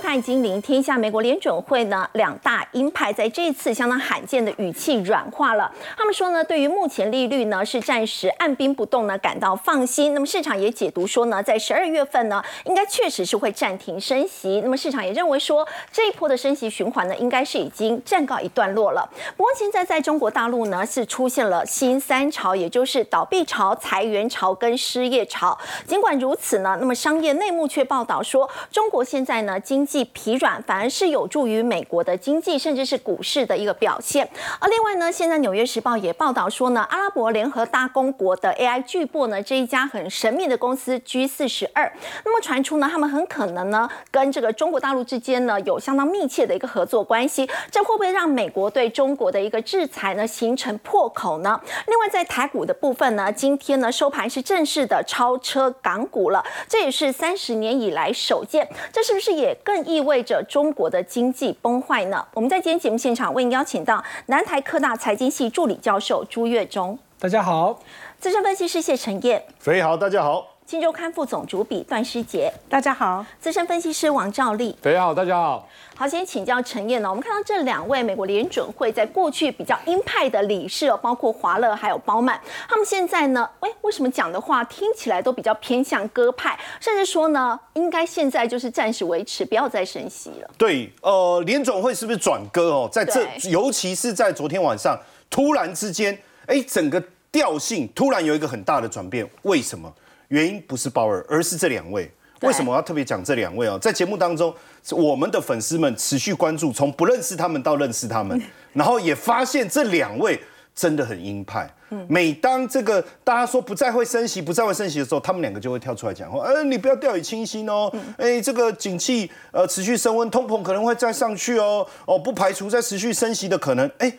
看《金陵天下》，美国联准会呢两大鹰派在这一次相当罕见的语气软化了。他们说呢，对于目前利率呢是暂时按兵不动呢感到放心。那么市场也解读说呢，在十二月份呢应该确实是会暂停升息。那么市场也认为说这一波的升息循环呢应该是已经暂告一段落了。不过现在在中国大陆呢是出现了新三潮，也就是倒闭潮、裁员潮跟失业潮。尽管如此呢，那么商业内幕却报道说，中国现在呢经既疲软，反而是有助于美国的经济，甚至是股市的一个表现。而另外呢，现在《纽约时报》也报道说呢，阿拉伯联合大公国的 AI 巨擘呢，这一家很神秘的公司 G 四十二，那么传出呢，他们很可能呢，跟这个中国大陆之间呢，有相当密切的一个合作关系。这会不会让美国对中国的一个制裁呢，形成破口呢？另外，在台股的部分呢，今天呢收盘是正式的超车港股了，这也是三十年以来首见。这是不是也更意味着中国的经济崩坏呢？我们在今天节目现场为您邀请到南台科大财经系助理教授朱月忠，大家好；资深分析师谢晨燕，肥好，大家好；金周刊副总主笔段诗杰，大家好；资深分析师王兆力，大家好，大家好。好，先请教陈燕呢。我们看到这两位美国联准会在过去比较鹰派的理事哦，包括华勒还有鲍曼，他们现在呢，哎，为什么讲的话听起来都比较偏向鸽派，甚至说呢，应该现在就是暂时维持，不要再升息了。对，呃，联准会是不是转鸽哦？在这，尤其是在昨天晚上，突然之间，哎，整个调性突然有一个很大的转变。为什么？原因不是鲍尔，而是这两位。为什么我要特别讲这两位哦？在节目当中，我们的粉丝们持续关注，从不认识他们到认识他们，然后也发现这两位真的很鹰派。每当这个大家说不再会升息、不再会升息的时候，他们两个就会跳出来讲话：，呃，你不要掉以轻心哦，哎，这个景气呃持续升温，通膨可能会再上去哦，哦，不排除再持续升息的可能。哎，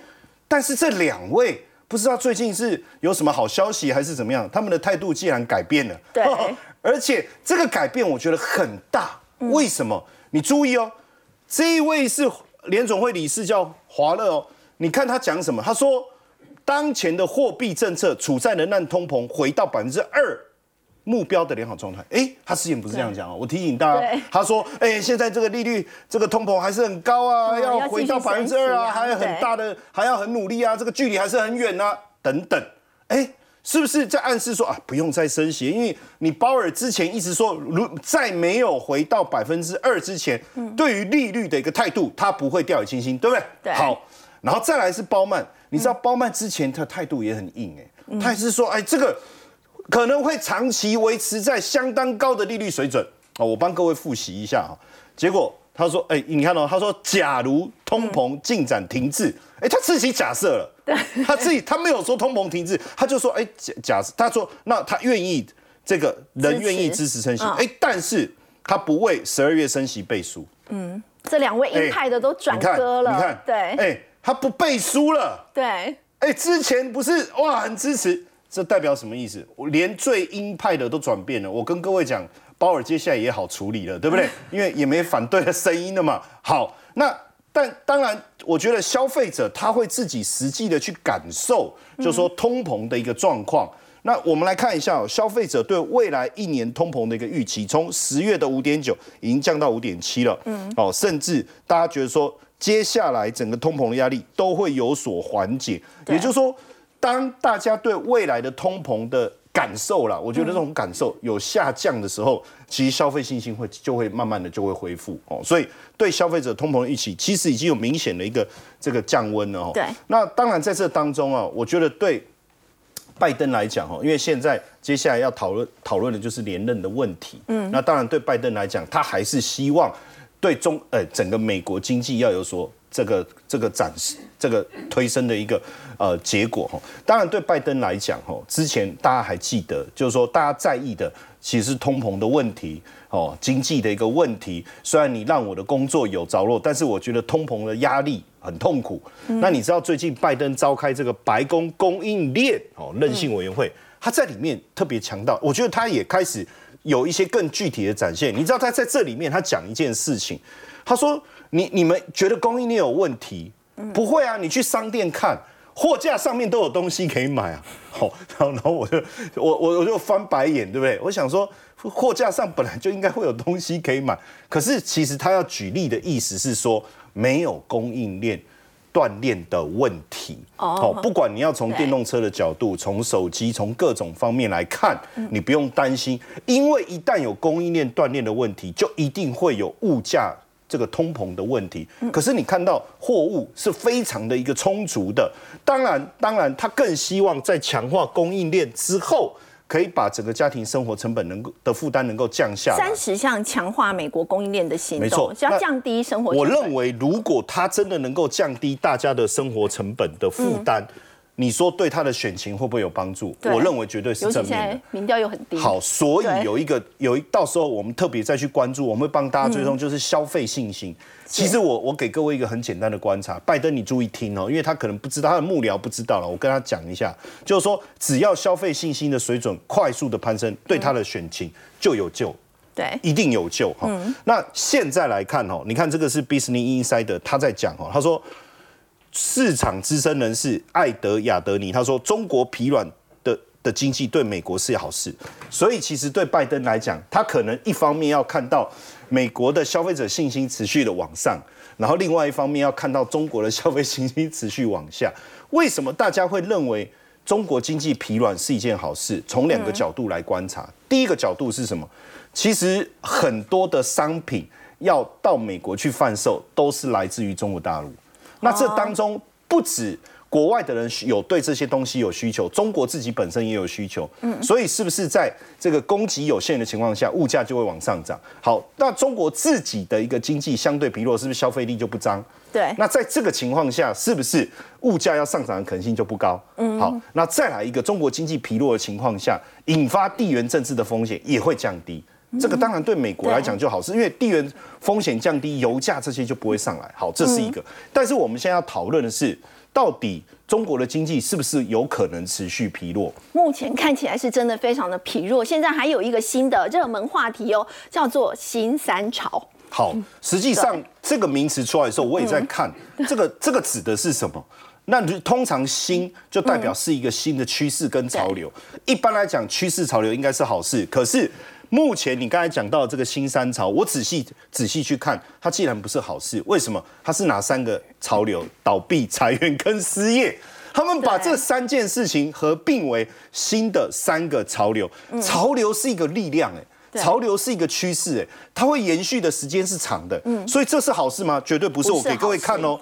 但是这两位不知道最近是有什么好消息还是怎么样，他们的态度既然改变了。对。而且这个改变我觉得很大，为什么？你注意哦，这一位是联总会理事叫华勒哦，你看他讲什么？他说，当前的货币政策处在能让通膨回到百分之二目标的良好状态。哎，他之前不是这样讲哦，我提醒大家，他说，哎，现在这个利率，这个通膨还是很高啊，要回到百分之二啊，还有很大的，还要很努力啊，这个距离还是很远啊，等等，哎。是不是在暗示说啊，不用再升息？因为你鲍尔之前一直说，如在没有回到百分之二之前，对于利率的一个态度，他不会掉以轻心，对不对？对。好，然后再来是鲍曼，你知道鲍曼之前他态度也很硬哎，他也是说，哎，这个可能会长期维持在相当高的利率水准。啊。我帮各位复习一下哈，结果他说，哎，你看到他说，假如通膨进展停滞，哎，他自己假设了。他自己他没有说通膨停滞，他就说哎假假设他说那他愿意这个人愿意支持升息哎，但是他不为十二月升息背书。嗯，这两位鹰派的都转割了，你看对，哎他不背书了，对，哎之前不是哇很支持，这代表什么意思？我连最鹰派的都转变了。我跟各位讲，鲍尔接下来也好处理了，对不对？因为也没反对的声音了嘛。好，那。但当然，我觉得消费者他会自己实际的去感受，就说通膨的一个状况。那我们来看一下，消费者对未来一年通膨的一个预期，从十月的五点九已经降到五点七了。嗯，哦，甚至大家觉得说，接下来整个通膨的压力都会有所缓解。也就是说，当大家对未来的通膨的感受啦，我觉得这种感受有下降的时候，其实消费信心会就会慢慢的就会恢复哦，所以对消费者通膨的预期，其实已经有明显的一个这个降温了哦。对。那当然在这当中啊，我觉得对拜登来讲哦，因为现在接下来要讨论讨论的就是连任的问题。嗯。那当然对拜登来讲，他还是希望对中呃整个美国经济要有所。这个这个展示，这个推升的一个呃结果哈，当然对拜登来讲哈，之前大家还记得，就是说大家在意的其实是通膨的问题哦，经济的一个问题。虽然你让我的工作有着落，但是我觉得通膨的压力很痛苦。那你知道最近拜登召开这个白宫供应链哦韧性委员会，他在里面特别强调，我觉得他也开始有一些更具体的展现。你知道他在这里面他讲一件事情，他说。你你们觉得供应链有问题？不会啊，你去商店看，货架上面都有东西可以买啊。好，然后然后我就我我我就翻白眼，对不对？我想说货架上本来就应该会有东西可以买，可是其实他要举例的意思是说没有供应链。锻炼的问题哦，不管你要从电动车的角度，从手机，从各种方面来看，你不用担心，因为一旦有供应链锻炼的问题，就一定会有物价这个通膨的问题。可是你看到货物是非常的一个充足的，当然，当然，他更希望在强化供应链之后。可以把整个家庭生活成本能够的负担能够降下。三十项强化美国供应链的行动，没错，要降低生活。我认为，如果它真的能够降低大家的生活成本的负担。你说对他的选情会不会有帮助？我认为绝对是正面的。民调又很低。好，所以有一个有一到时候我们特别再去关注，我们会帮大家追踪，就是消费信心。其实我我给各位一个很简单的观察，拜登你注意听哦，因为他可能不知道，他的幕僚不知道了，我跟他讲一下，就是说只要消费信心的水准快速的攀升，对他的选情就有救，对，一定有救哈。那现在来看哦，你看这个是 Business Insider 他在讲哦，他说。市场资深人士艾德亚德尼他说：“中国疲软的的经济对美国是好事，所以其实对拜登来讲，他可能一方面要看到美国的消费者信心持续的往上，然后另外一方面要看到中国的消费信心持续往下。为什么大家会认为中国经济疲软是一件好事？从两个角度来观察。第一个角度是什么？其实很多的商品要到美国去贩售，都是来自于中国大陆。”那这当中不止国外的人有对这些东西有需求，中国自己本身也有需求，嗯，所以是不是在这个供给有限的情况下，物价就会往上涨？好，那中国自己的一个经济相对疲弱，是不是消费力就不彰？对。那在这个情况下，是不是物价要上涨的可能性就不高？嗯。好，那再来一个中国经济疲弱的情况下，引发地缘政治的风险也会降低。这个当然对美国来讲就好，是因为地缘风险降低，油价这些就不会上来。好，这是一个。但是我们现在要讨论的是，到底中国的经济是不是有可能持续疲弱？目前看起来是真的非常的疲弱。现在还有一个新的热门话题哦，叫做“新三潮”。好，实际上这个名词出来的时候，我也在看这个这个指的是什么？那就通常新就代表是一个新的趋势跟潮流。一般来讲，趋势潮流应该是好事，可是。目前你刚才讲到这个新三潮，我仔细仔细去看，它既然不是好事，为什么？它是哪三个潮流？倒闭、裁员跟失业，他们把这三件事情合并为新的三个潮流。潮流是一个力量，哎，潮流是一个趋势，哎，它会延续的时间是长的，嗯，所以这是好事吗？绝对不是。我给各位看哦。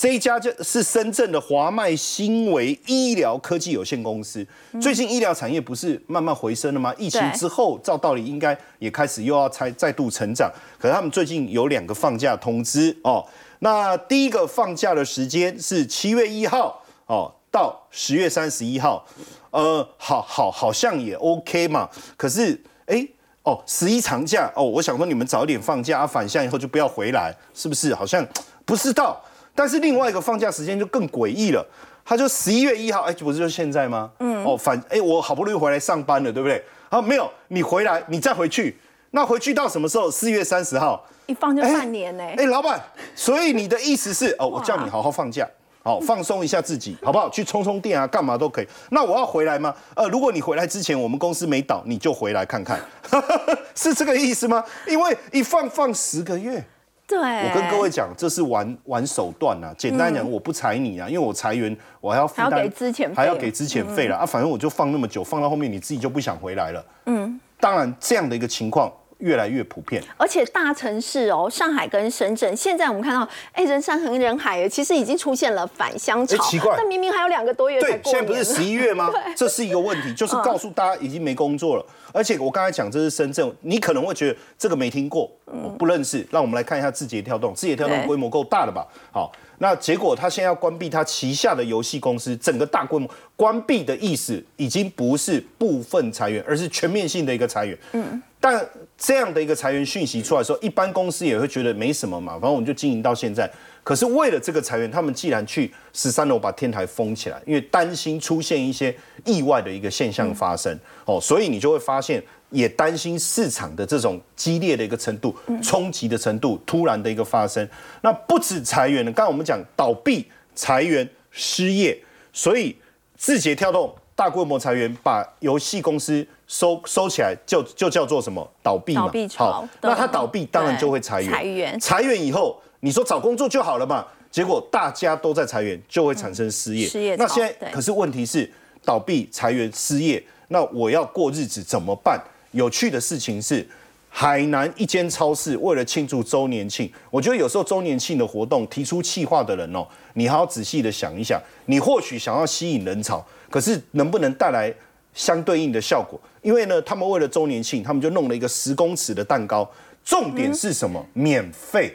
这一家就是深圳的华迈新维医疗科技有限公司。最近医疗产业不是慢慢回升了吗？疫情之后，照道理应该也开始又要再再度成长。可是他们最近有两个放假通知哦。那第一个放假的时间是七月一号哦到十月三十一号。呃，好好好像也 OK 嘛。可是哎哦十一长假哦，我想说你们早点放假啊，返乡以后就不要回来，是不是？好像不知道。但是另外一个放假时间就更诡异了，他就十一月一号，哎，不是就现在吗？嗯，哦，反，哎，我好不容易回来上班了，对不对？啊，没有，你回来，你再回去，那回去到什么时候？四月三十号，一放就半年呢。哎，老板，所以你的意思是，哦，我叫你好好放假，好放松一下自己，好不好？去充充电啊，干嘛都可以。那我要回来吗？呃，如果你回来之前我们公司没倒，你就回来看看，是这个意思吗？因为一放放十个月。对，我跟各位讲，这是玩玩手段啊。简单讲，我不裁你啊，因为我裁员，我还要还要给资遣费，还要给资遣费了啊。反正我就放那么久，放到后面你自己就不想回来了。嗯，当然这样的一个情况。越来越普遍，而且大城市哦，上海跟深圳，现在我们看到，哎，人山人海，其实已经出现了返乡潮。奇怪，那明明还有两个多月对，现在不是十一月吗？这是一个问题，就是告诉大家已经没工作了。而且我刚才讲这是深圳，你可能会觉得这个没听过，不认识。让我们来看一下字节跳动，字节跳动规模够大的吧？好，那结果他现在要关闭他旗下的游戏公司，整个大规模关闭的意思，已经不是部分裁员，而是全面性的一个裁员。嗯。但这样的一个裁员讯息出来的时候，一般公司也会觉得没什么嘛，反正我们就经营到现在。可是为了这个裁员，他们既然去十三楼把天台封起来，因为担心出现一些意外的一个现象发生哦，所以你就会发现，也担心市场的这种激烈的一个程度、冲击的程度突然的一个发生。那不止裁员了，刚才我们讲倒闭、裁员、失业，所以字节跳动大规模裁员，把游戏公司收收起来，就就叫做什么倒闭嘛。闭好，那它倒闭当然就会裁员。裁员裁员以后，你说找工作就好了嘛？结果大家都在裁员，就会产生失业。嗯失业那现在可是问题是倒闭、裁员、失业，那我要过日子怎么办？有趣的事情是。海南一间超市为了庆祝周年庆，我觉得有时候周年庆的活动提出企划的人哦，你还要仔细的想一想，你或许想要吸引人潮，可是能不能带来相对应的效果？因为呢，他们为了周年庆，他们就弄了一个十公尺的蛋糕，重点是什么？免费，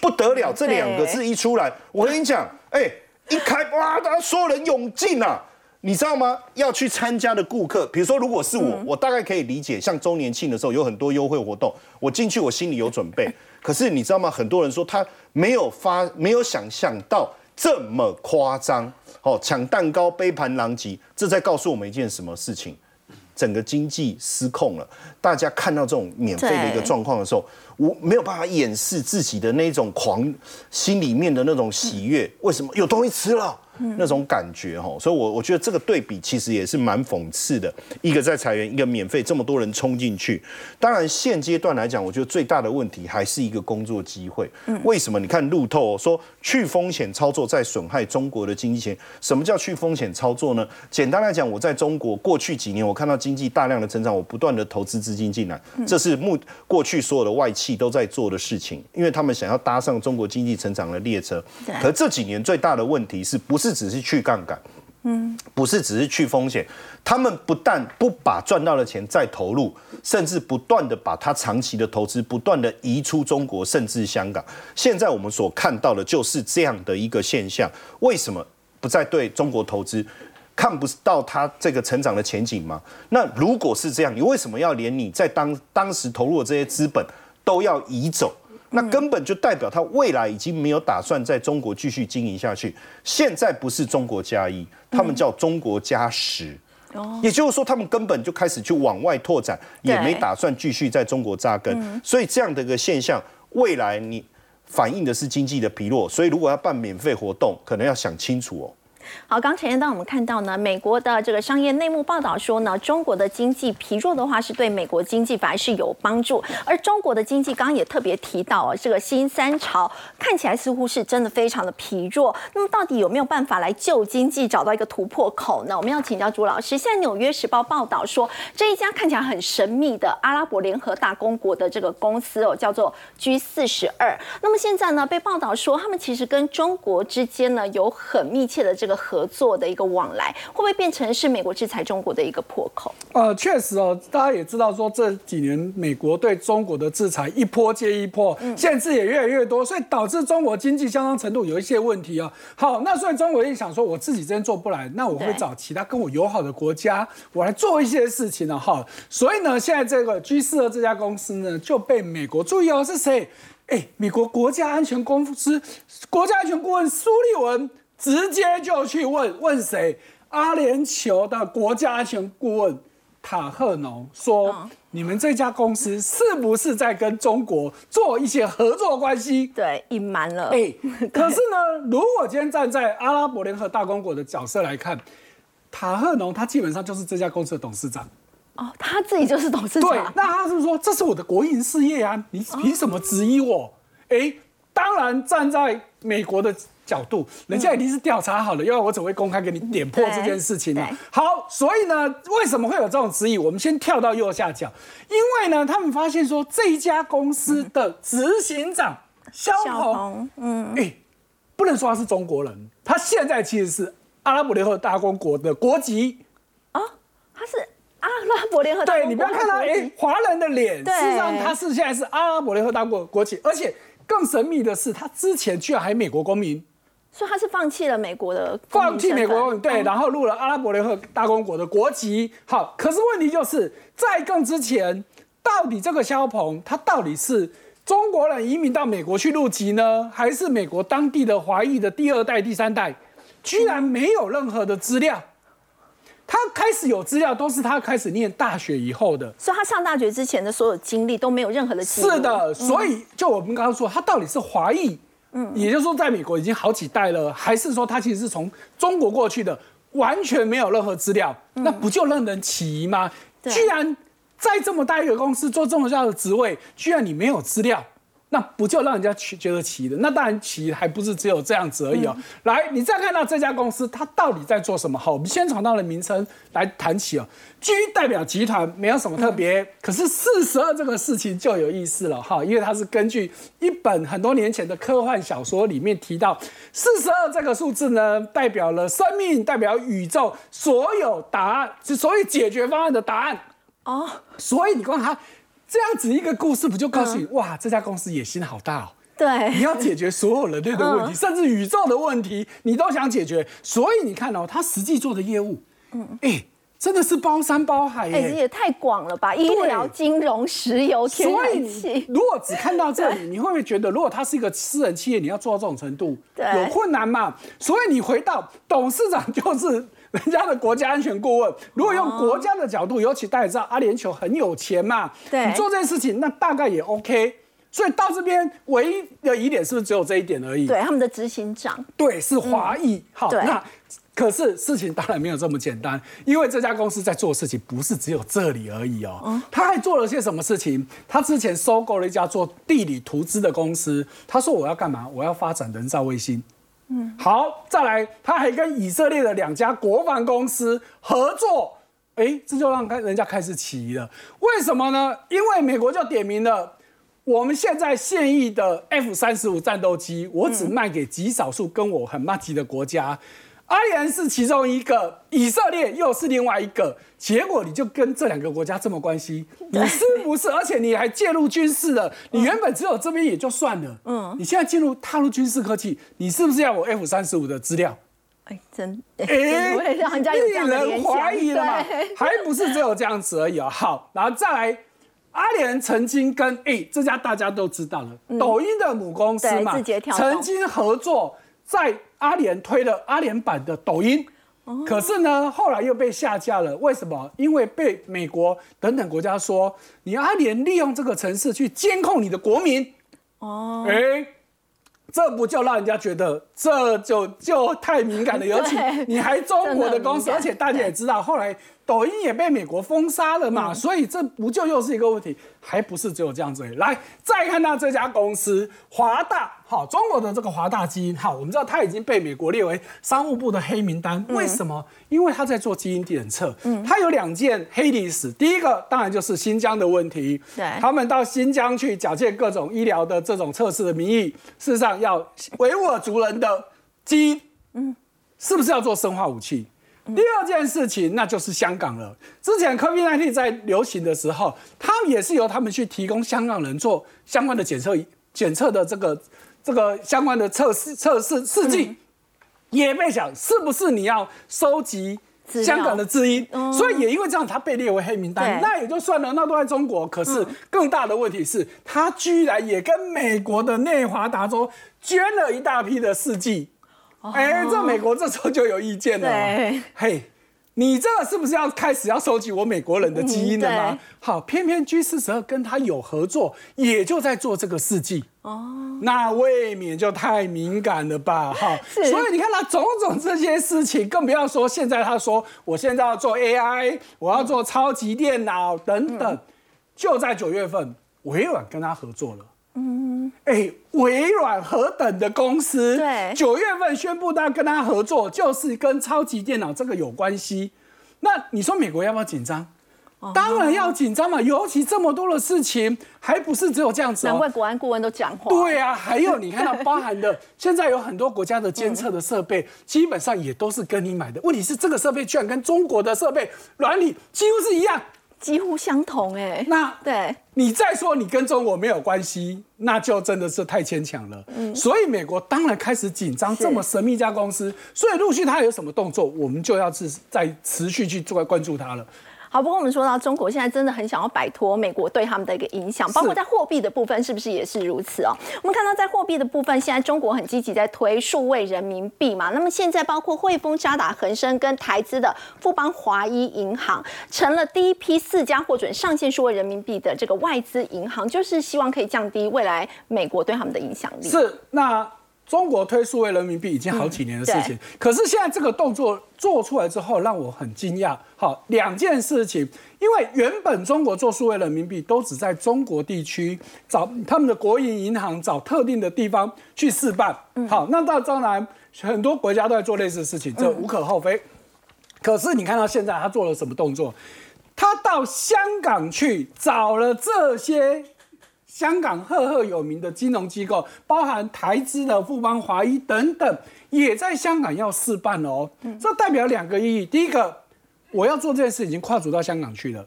不得了！这两个字一出来，我跟你讲，哎，一开哇，大家所有人涌进啊！你知道吗？要去参加的顾客，比如说如果是我，我大概可以理解，像周年庆的时候有很多优惠活动，我进去我心里有准备。可是你知道吗？很多人说他没有发，没有想象到这么夸张。哦，抢蛋糕、杯盘狼藉，这在告诉我们一件什么事情？整个经济失控了。大家看到这种免费的一个状况的时候，我没有办法掩饰自己的那种狂，心里面的那种喜悦。为什么有东西吃了？那种感觉哈，所以，我我觉得这个对比其实也是蛮讽刺的。一个在裁员，一个免费，这么多人冲进去。当然，现阶段来讲，我觉得最大的问题还是一个工作机会。为什么？你看路透说去风险操作在损害中国的经济前。什么叫去风险操作呢？简单来讲，我在中国过去几年，我看到经济大量的成长，我不断的投资资金进来，这是目过去所有的外企都在做的事情，因为他们想要搭上中国经济成长的列车。可这几年最大的问题是不是只是去杠杆？嗯，不是只是去风险，他们不但不把赚到的钱再投入，甚至不断的把它长期的投资不断的移出中国，甚至香港。现在我们所看到的就是这样的一个现象。为什么不再对中国投资？看不到它这个成长的前景吗？那如果是这样，你为什么要连你在当当时投入的这些资本都要移走？那根本就代表他未来已经没有打算在中国继续经营下去。现在不是中国加一，他们叫中国加十。也就是说，他们根本就开始去往外拓展，也没打算继续在中国扎根。所以这样的一个现象，未来你反映的是经济的疲弱。所以如果要办免费活动，可能要想清楚哦。好，刚才当我们看到呢，美国的这个商业内幕报道说呢，中国的经济疲弱的话，是对美国经济反而是有帮助。而中国的经济刚刚也特别提到哦，这个新三潮看起来似乎是真的非常的疲弱。那么到底有没有办法来救经济，找到一个突破口呢？我们要请教朱老师。现在《纽约时报》报道说，这一家看起来很神秘的阿拉伯联合大公国的这个公司哦，叫做 G 四十二。那么现在呢，被报道说他们其实跟中国之间呢有很密切的这个。合作的一个往来，会不会变成是美国制裁中国的一个破口？呃，确实哦，大家也知道说这几年美国对中国的制裁一波接一波，限制也越来越多，所以导致中国经济相当程度有一些问题啊。好，那所以中国一想说，我自己这边做不来，那我会找其他跟我友好的国家，我来做一些事情了哈。所以呢，现在这个 G 四的这家公司呢，就被美国注意哦，是谁？哎，美国国家安全公司国家安全顾问苏利文。直接就去问问谁？阿联酋的国家安全顾问塔赫农说：“你们这家公司是不是在跟中国做一些合作关系？”对，隐瞒了。哎，可是呢，如果今天站在阿拉伯联合大公国的角色来看，塔赫农他基本上就是这家公司的董事长。哦，他自己就是董事长。对，那他是说这是我的国营事业啊，你凭什么质疑我？哎，当然站在美国的。角度，人家一定是调查好了，要我怎么会公开给你点破这件事情呢？好，所以呢，为什么会有这种质疑？我们先跳到右下角，因为呢，他们发现说这一家公司的执行长肖鹏，嗯，哎，不能说他是中国人，他现在其实是阿拉伯联合大公国的国籍啊，他是阿拉伯联合对你不要看他哎华人的脸，事实上他是现在是阿拉伯联合大国国籍，而且更神秘的是，他之前居然还美国公民。所以他是放弃了美国的，放弃美国公民对，然后入了阿拉伯联合大公国的国籍。好，可是问题就是在更之前，到底这个肖鹏他到底是中国人移民到美国去入籍呢，还是美国当地的华裔的第二代、第三代？居然没有任何的资料。他开始有资料，都是他开始念大学以后的。所以他上大学之前的所有经历都没有任何的记录。是的，所以就我们刚刚说，他到底是华裔？嗯，也就是说，在美国已经好几代了，还是说他其实是从中国过去的完全没有任何资料，那不就让人起疑吗？居然在这么大一个公司做这么大的职位，居然你没有资料。那不就让人家去觉得奇的？那当然奇还不是只有这样子而已哦。来，你再看到这家公司，它到底在做什么？好，我们先从它的名称来谈起哦。G 代表集团，没有什么特别。可是四十二这个事情就有意思了哈，因为它是根据一本很多年前的科幻小说里面提到，四十二这个数字呢，代表了生命，代表宇宙所有答案，所以解决方案的答案哦。所以你看它。这样子一个故事，不就告诉你哇，这家公司野心好大哦。对，你要解决所有人类的问题，甚至宇宙的问题，你都想解决。所以你看哦，他实际做的业务，嗯，哎，真的是包山包海，哎，也太广了吧？医疗、金融、石油、天然气。如果只看到这里，你会不会觉得，如果他是一个私人企业，你要做到这种程度，有困难嘛？所以你回到董事长就是。人家的国家安全顾问，如果用国家的角度，尤其大家知道阿联酋很有钱嘛，对，你做这件事情，那大概也 OK。所以到这边唯一的疑点是不是只有这一点而已？对，他们的执行长，对，是华裔。好，那可是事情当然没有这么简单，因为这家公司在做事情不是只有这里而已哦。他还做了些什么事情？他之前收购了一家做地理图资的公司，他说我要干嘛？我要发展人造卫星。嗯，好，再来，他还跟以色列的两家国防公司合作，哎，这就让开人家开始起疑了。为什么呢？因为美国就点名了，我们现在现役的 F 三十五战斗机，我只卖给极少数跟我很密集的国家。阿联是其中一个，以色列又是另外一个，结果你就跟这两个国家这么关系，你是不是？而且你还介入军事了，你原本只有这边也就算了，嗯，你现在进入踏入军事科技，你是不是要我 F 三十五的资料？哎，真 哎，让人家令人怀疑了嘛？还不是只有这样子而已啊！好，然后再来，阿联曾经跟哎这家大家都知道了，抖音的母公司嘛，曾经合作在。阿联推了阿联版的抖音，可是呢，后来又被下架了。为什么？因为被美国等等国家说，你阿联利用这个城市去监控你的国民。哦，哎，这不就让人家觉得这就就太敏感了？尤其你还中国的公司，而且大家也知道，后来。抖音也被美国封杀了嘛，所以这不就又是一个问题？还不是只有这样子？来，再看到这家公司华大，好，中国的这个华大基因，好，我们知道它已经被美国列为商务部的黑名单。为什么？因为它在做基因检测。嗯，它有两件黑历史。第一个当然就是新疆的问题。对，他们到新疆去假借各种医疗的这种测试的名义，事实上要维吾尔族人的基因。嗯，是不是要做生化武器？第二件事情，那就是香港了。之前 COVID-19 在流行的时候，他们也是由他们去提供香港人做相关的检测、检测的这个这个相关的测试、测试试剂，也被想是不是你要收集香港的知音，所以也因为这样，他被列为黑名单。那也就算了，那都在中国。可是更大的问题是，他居然也跟美国的内华达州捐了一大批的试剂。哎，这美国这时候就有意见了。嘿，你这个是不是要开始要收集我美国人的基因了吗？好，偏偏 G 四十二跟他有合作，也就在做这个试剂。哦，那未免就太敏感了吧？哈，所以你看他种种这些事情，更不要说现在他说我现在要做 AI，我要做超级电脑等等，就在九月份，微软跟他合作了。嗯，哎，微软何等的公司，对，九月份宣布他跟他合作，就是跟超级电脑这个有关系。那你说美国要不要紧张？当然要紧张嘛，尤其这么多的事情，还不是只有这样子。难怪国安顾问都讲话。对啊，还有你看到包含的，现在有很多国家的监测的设备，基本上也都是跟你买的。问题是这个设备居然跟中国的设备原理几乎是一样。几乎相同哎，那对你再说你跟中国没有关系，那就真的是太牵强了。嗯，所以美国当然开始紧张，这么神秘一家公司，所以陆续它有什么动作，我们就要是在持续去做关注它了。好，不过我们说到中国现在真的很想要摆脱美国对他们的一个影响，包括在货币的部分，是不是也是如此哦？我们看到在货币的部分，现在中国很积极在推数位人民币嘛。那么现在包括汇丰、渣打、恒生跟台资的富邦华一银行，成了第一批四家获准上线数位人民币的这个外资银行，就是希望可以降低未来美国对他们的影响力。是那。中国推数位人民币已经好几年的事情，可是现在这个动作做出来之后，让我很惊讶。好，两件事情，因为原本中国做数位人民币都只在中国地区找他们的国营银行找特定的地方去试办。好，那到当然很多国家都在做类似的事情，这无可厚非。可是你看到现在他做了什么动作？他到香港去找了这些。香港赫赫有名的金融机构，包含台资的富邦、华谊等等，也在香港要试办哦。这代表两个意义：第一个，我要做这件事已经跨足到香港去了；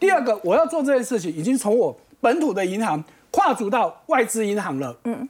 第二个，我要做这件事情已经从我本土的银行跨足到外资银行了。嗯，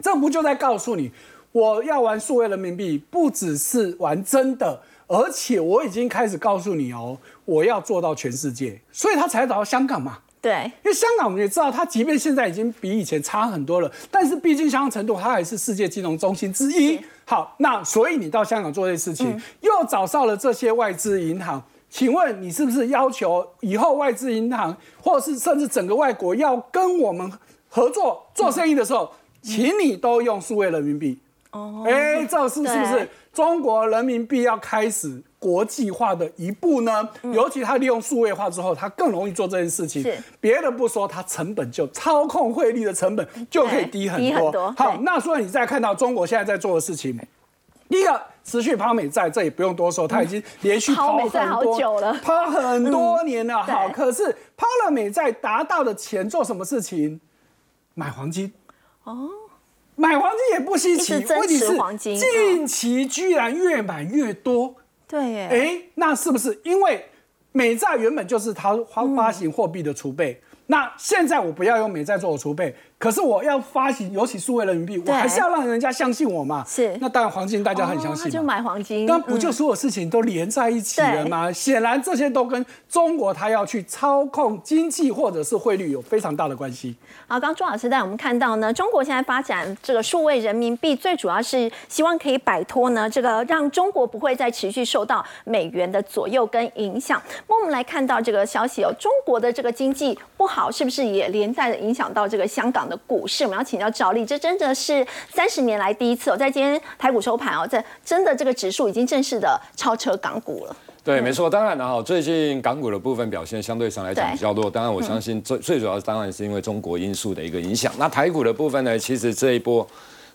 这不就在告诉你，我要玩数位人民币，不只是玩真的，而且我已经开始告诉你哦，我要做到全世界，所以他才找到香港嘛。对，因为香港我们也知道，它即便现在已经比以前差很多了，但是毕竟相当程度，它还是世界金融中心之一。好，那所以你到香港做这些事情，又找上了这些外资银行，请问你是不是要求以后外资银行，或者是甚至整个外国要跟我们合作做生意的时候，请你都用数位人民币？哦，哎，这是是不是中国人民币要开始？国际化的一步呢，尤其它利用数位化之后，它更容易做这件事情。别的不说，它成本就操控汇率的成本就可以低很多。好，那所以你再看到中国现在在做的事情，第一个持续抛美债，这也不用多说，它已经连续抛很多，抛很多年了。好，可是抛了美债达到的钱做什么事情？买黄金。哦，买黄金也不稀奇，问题是近期居然越买越多。对，哎，那是不是因为美债原本就是它发发行货币的储备？那现在我不要用美债做我储备。可是我要发行，尤其数位人民币，我还是要让人家相信我嘛。是，那当然黄金大家很相信，就买黄金。那不就所有事情都连在一起了吗？显然这些都跟中国它要去操控经济或者是汇率有非常大的关系。好，刚朱老师带我们看到呢，中国现在发展这个数位人民币，最主要是希望可以摆脱呢这个让中国不会再持续受到美元的左右跟影响。那我们来看到这个消息哦，中国的这个经济不好，是不是也连带的影响到这个香港？的股市，我们要请教赵丽，这真的是三十年来第一次哦，在今天台股收盘哦，在真的这个指数已经正式的超车港股了。对，没错，当然了哈，最近港股的部分表现相对上来讲比较弱，当然我相信最最主要当然是因为中国因素的一个影响。那台股的部分呢，其实这一波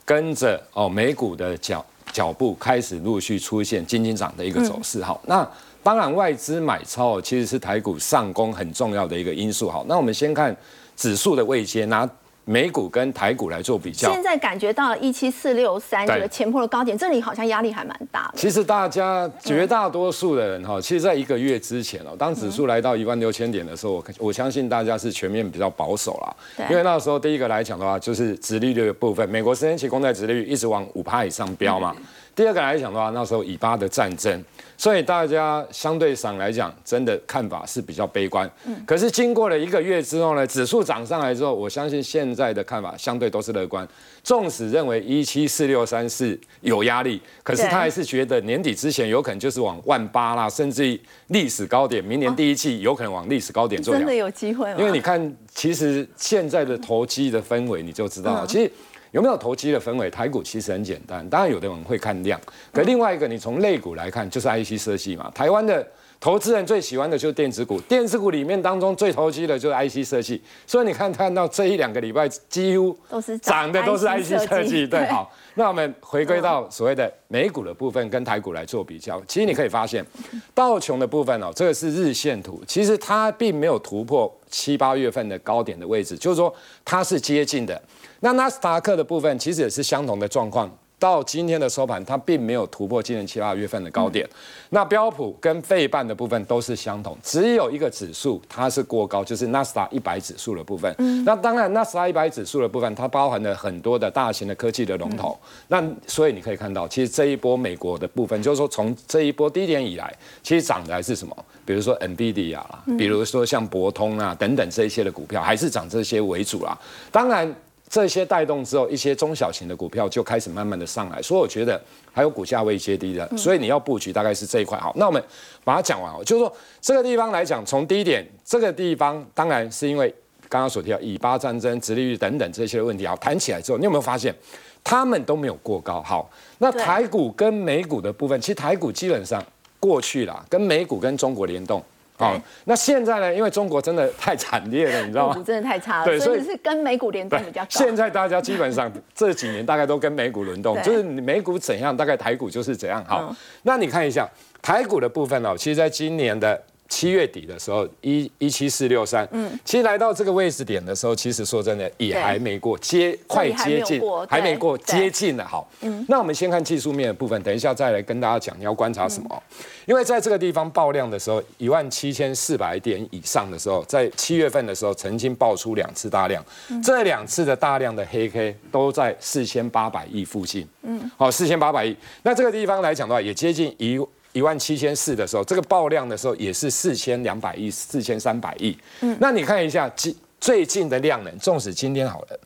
跟着哦美股的脚脚步开始陆续出现金金涨的一个走势。好，那当然外资买超其实是台股上攻很重要的一个因素。好，那我们先看指数的位阶拿。美股跟台股来做比较，现在感觉到了一七四六三这个前破的高点，这里好像压力还蛮大的。其实大家绝大多数的人哈，其实在一个月之前哦，当指数来到一万六千点的时候，我我相信大家是全面比较保守啦。因为那时候第一个来讲的话，就是殖利率的部分，美国十年期公债殖利率一直往五趴以上飙嘛。第二个来讲的话，那时候以巴的战争。所以大家相对上来讲，真的看法是比较悲观。嗯。可是经过了一个月之后呢，指数涨上来之后，我相信现在的看法相对都是乐观。纵使认为一七四六三四有压力，可是他还是觉得年底之前有可能就是往万八啦，甚至于历史高点，明年第一季有可能往历史高点做。真的有机会吗？因为你看，其实现在的投机的氛围，你就知道，其实。有没有投机的氛围？台股其实很简单，当然有的人会看量，可另外一个你从类股来看，就是 IC 设计嘛。台湾的投资人最喜欢的就是电子股，电子股里面当中最投机的就是 IC 设计。所以你看看到这一两个礼拜几乎都是涨的都是 IC 设计，对，好。那我们回归到所谓的美股的部分跟台股来做比较，其实你可以发现道琼的部分哦，这个是日线图，其实它并没有突破七八月份的高点的位置，就是说它是接近的。那纳斯达克的部分其实也是相同的状况。到今天的收盘，它并没有突破今年七八月份的高点。那标普跟费半的部分都是相同，只有一个指数它是过高，就是纳斯达一百指数的部分。那当然，纳斯达一百指数的部分，它包含了很多的大型的科技的龙头。那所以你可以看到，其实这一波美国的部分，就是说从这一波低点以来，其实涨的还是什么？比如说 NVIDIA 啦，比如说像博通啊等等这一些的股票，还是涨这些为主啦。当然。这些带动之后，一些中小型的股票就开始慢慢的上来，所以我觉得还有股价未接低的，所以你要布局大概是这一块。好，那我们把它讲完哦，就是说这个地方来讲，从低点这个地方，当然是因为刚刚所提到以巴战争、殖利率等等这些问题，好谈起来之后，你有没有发现他们都没有过高。好，那台股跟美股的部分，其实台股基本上过去啦，跟美股跟中国联动。好对，那现在呢？因为中国真的太惨烈了，你知道吗？真的太差了，对所以是跟美股联动比较高。现在大家基本上这几年大概都跟美股轮动，就是你美股怎样，大概台股就是怎样。好，嗯那你看一下台股的部分哦，其实在今年的。七月底的时候，一一七四六三，嗯，其实来到这个位置点的时候，其实说真的也对还没过接，快接近过，还没过，对接近了。好，那我们先看技术面的部分，等一下再来跟大家讲你要观察什么哦。因为在这个地方爆量的时候，一万七千四百点以上的时候，在七月份的时候曾经爆出两次大量，这两次的大量的黑 K 都在四千八百亿附近，嗯，好，四千八百亿。那这个地方来讲的话，也接近一。一万七千四的时候，这个爆量的时候也是四千两百亿、四千三百亿。嗯，那你看一下最最近的量能，纵使今天好了，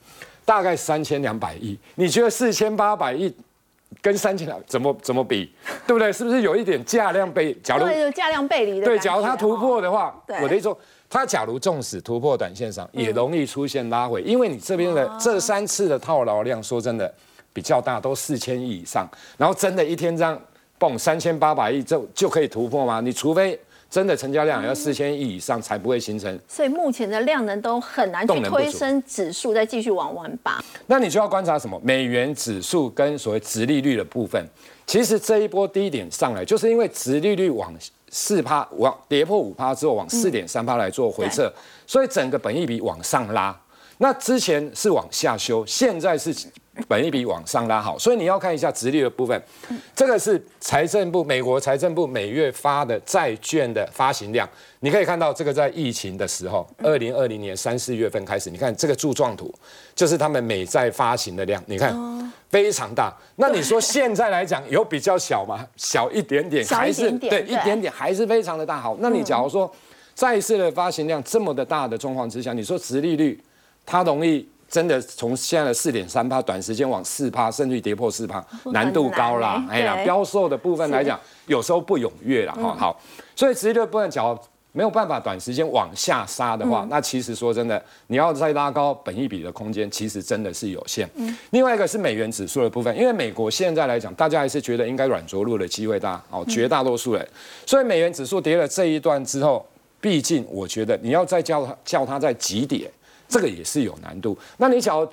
大概三千两百亿，你觉得四千八百亿跟三千两怎么怎么比，对不对？是不是有一点价量背？假如价量背离的对，假如它突破的话，我的意思说，它假如纵使突破短线上，也容易出现拉回，因为你这边的这三次的套牢量，说真的比较大，都四千亿以上，然后真的一天这样蹦三千八百亿就就可以突破吗？你除非真的成交量要四千亿以上，才不会形成所以目前的量能都很难去推升指数再继续往完拔。那你就要观察什么？美元指数跟所谓殖利率的部分。其实这一波低点上来，就是因为殖利率往四趴往跌破五趴之后，往四点三趴来做回撤，所以整个本益比往上拉。那之前是往下修，现在是本益比往上拉好，所以你要看一下殖利率的部分。这个是财政部美国财政部每月发的债券的发行量，你可以看到这个在疫情的时候，二零二零年三四月份开始，你看这个柱状图就是他们美债发行的量，你看非常大。那你说现在来讲有比较小吗？小一点点，还是对一点点，还是非常的大。好，那你假如说债市的发行量这么的大的状况之下，你说殖利率它容易真的从现在的四点三趴，短时间往四趴，甚至于跌破四趴，难度高啦。哎呀，对。标售的部分来讲，有时候不踊跃了。哈、好，所以殖利率的部分，假如没有办法短时间往下杀的话，那其实说真的，你要再拉高本一比的空间，其实真的是有限。另外一个是美元指数的部分，因为美国现在来讲，大家还是觉得应该软着陆的机会大，哦，绝大多数人，所以美元指数跌了这一段之后，毕竟我觉得你要再叫它叫它在急跌。这个也是有难度。那你假如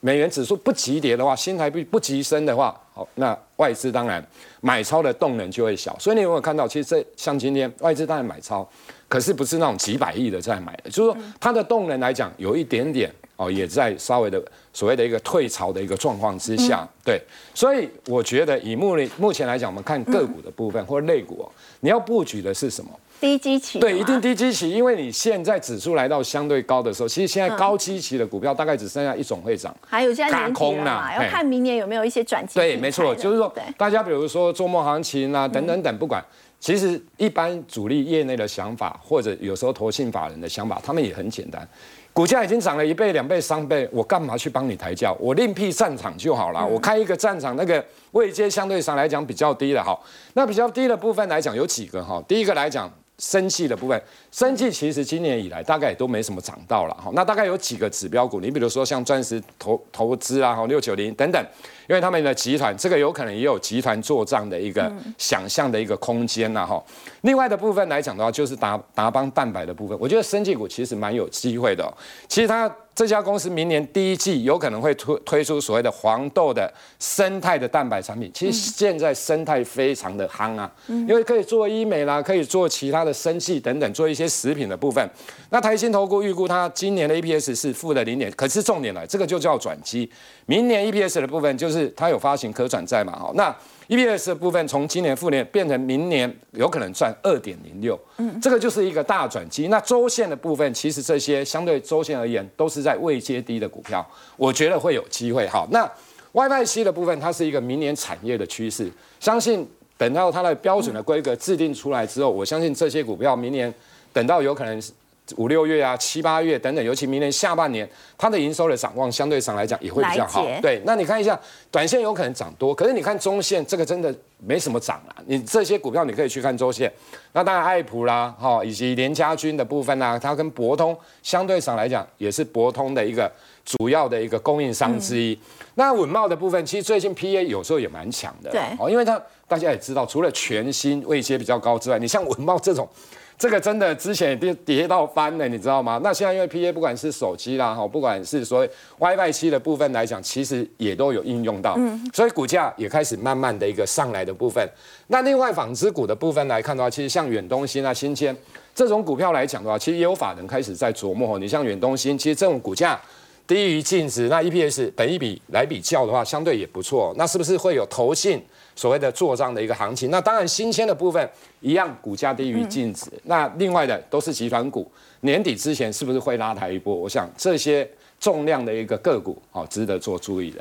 美元指数不急跌的话，新台币不急升的话，好，那外资当然买超的动能就会小。所以你有没有看到，其实这像今天外资当然买超，可是不是那种几百亿的在买的，就是说它的动能来讲有一点点哦，也在稍微的所谓的一个退潮的一个状况之下，对。所以我觉得以目目前来讲，我们看个股的部分或类股哦，你要布局的是什么？低基期的对，一定低基期，因为你现在指数来到相对高的时候，其实现在高基期的股票大概只剩下一种会涨。还有现在空啦，要看明年有没有一些转机。对，没错，就是说，大家比如说周末行情啊，等等等，不管，其实一般主力业内的想法，或者有时候投信法人的想法，他们也很简单。股价已经涨了一倍、两倍、三倍，我干嘛去帮你抬轿？我另辟战场就好了。我开一个战场，那个位阶相对上来讲比较低的哈。那比较低的部分来讲有几个哈？第一个来讲。生气的部分，生气其实今年以来大概也都没什么涨到了哈。那大概有几个指标股，你比如说像钻石投投资啊，哈六九零等等，因为他们的集团这个有可能也有集团做账的一个想象的一个空间呐哈。另外的部分来讲的话，就是达达邦蛋白的部分，我觉得生技股其实蛮有机会的、哦。其实它这家公司明年第一季有可能会推推出所谓的黄豆的生态的蛋白产品。其实现在生态非常的夯啊，因为可以做医美啦，可以做其他的生技等等，做一些食品的部分。那台新投顾预估它今年的 EPS 是负的零点，可是重点来，这个就叫转机。明年 EPS 的部分就是它有发行可转债嘛，好那。EPS 的部分从今年负年变成明年有可能赚二点零六，嗯，这个就是一个大转机。那周线的部分，其实这些相对周线而言都是在未接低的股票，我觉得会有机会。好，那 WiFi 七的部分，它是一个明年产业的趋势，相信等到它的标准的规格制定出来之后，我相信这些股票明年等到有可能五六月啊、七八月等等，尤其明年下半年，它的营收的展望相对上来讲也会比较好。对，那你看一下，短线有可能涨多，可是你看中线这个真的没什么涨啊。你这些股票你可以去看周线。那当然，爱普啦，哈，以及联家军的部分呢，它跟博通相对上来讲也是博通的一个主要的一个供应商之一。那稳茂的部分，其实最近 P A 有时候也蛮强的，对，哦，因为它大家也知道，除了全新位阶比较高之外，你像稳茂这种。这个真的之前也跌跌到翻了，你知道吗？那现在因为 P A 不管是手机啦，哈，不管是所谓 WiFi 七的部分来讲，其实也都有应用到，所以股价也开始慢慢的一个上来的部分。那另外纺织股的部分来看的话，其实像远东新啊、新签这种股票来讲的话，其实也有法人开始在琢磨。你像远东新，其实这种股价低于净值，那 E P S 本一比来比较的话，相对也不错。那是不是会有投信？所谓的做账的一个行情，那当然新鲜的部分一样，股价低于净值。那另外的都是集团股，年底之前是不是会拉抬一波？我想这些重量的一个个股，好值得做注意的。